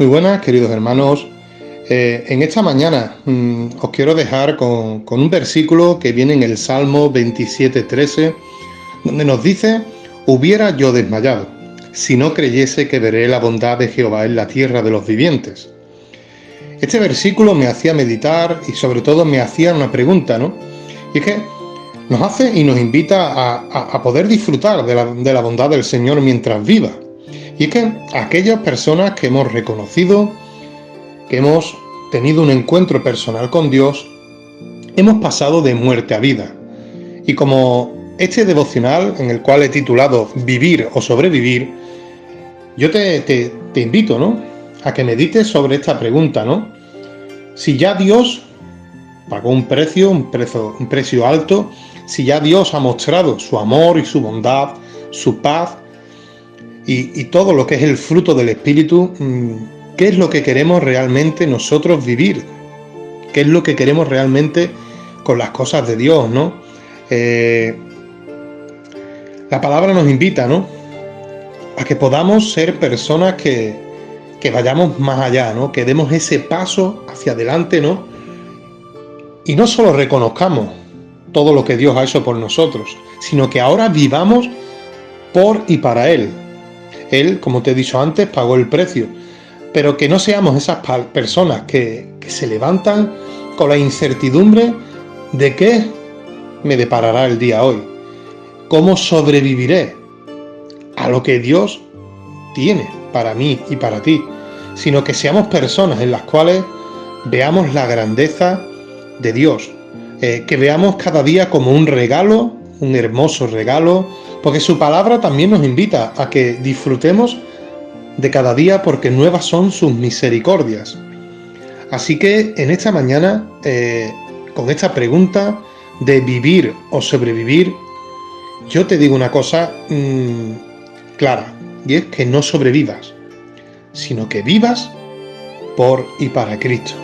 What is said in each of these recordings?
Muy buenas, queridos hermanos. Eh, en esta mañana mm, os quiero dejar con, un versículo que viene en el Salmo 27.13, donde nos dice, hubiera yo desmayado, si no creyese que veré la bondad de Jehová en la tierra de los vivientes. Este versículo me hacía meditar y sobre todo me hacía una pregunta, ¿no? Y es que nos hace y nos invita a, poder disfrutar de la bondad del Señor mientras viva. Y es que aquellas personas que hemos reconocido, que hemos tenido un encuentro personal con Dios, hemos pasado de muerte a vida. Y como este devocional en el cual he titulado Vivir o sobrevivir, yo te, te, te invito, ¿no? A que medites sobre esta pregunta, ¿no? Si ya Dios pagó un precio, un precio, un precio alto, si ya Dios ha mostrado su amor y su bondad, su paz, y, todo lo que es el fruto del Espíritu, mm, ¿qué es lo que queremos realmente nosotros vivir? ¿Qué es lo que queremos realmente con las cosas de Dios, no? Eh, la palabra nos invita, ¿no? A que podamos ser personas que, que vayamos más allá, ¿no? Que demos ese paso hacia adelante, ¿no? Y no solo reconozcamos todo lo que Dios ha hecho por nosotros, sino que ahora vivamos por y para Él, él, como te he dicho antes, pagó el precio. Pero que no seamos esas personas que, que se levantan con la incertidumbre de qué me deparará el día hoy. ¿Cómo sobreviviré a lo que Dios tiene para mí y para ti? Sino que seamos personas en las cuales veamos la grandeza de Dios, eh, que veamos cada día como un regalo, un hermoso regalo, porque su palabra también nos invita a que disfrutemos de cada día porque nuevas son sus misericordias. Así que en esta mañana, eh, con esta pregunta de vivir o sobrevivir, yo te digo una cosa mmm, clara, y es que no sobrevivas, sino que vivas por y para Cristo.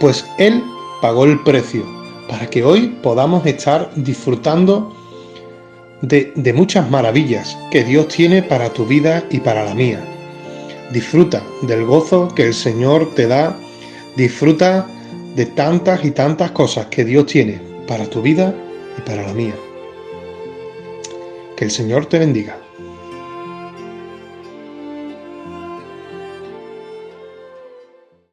Pues Él pagó el precio para que hoy podamos estar disfrutando de, muchas maravillas que Dios tiene para tu vida y para la mía. Disfruta del gozo que el Señor te da, disfruta de tantas y tantas cosas que Dios tiene para tu vida y para la mía. Que el Señor te bendiga.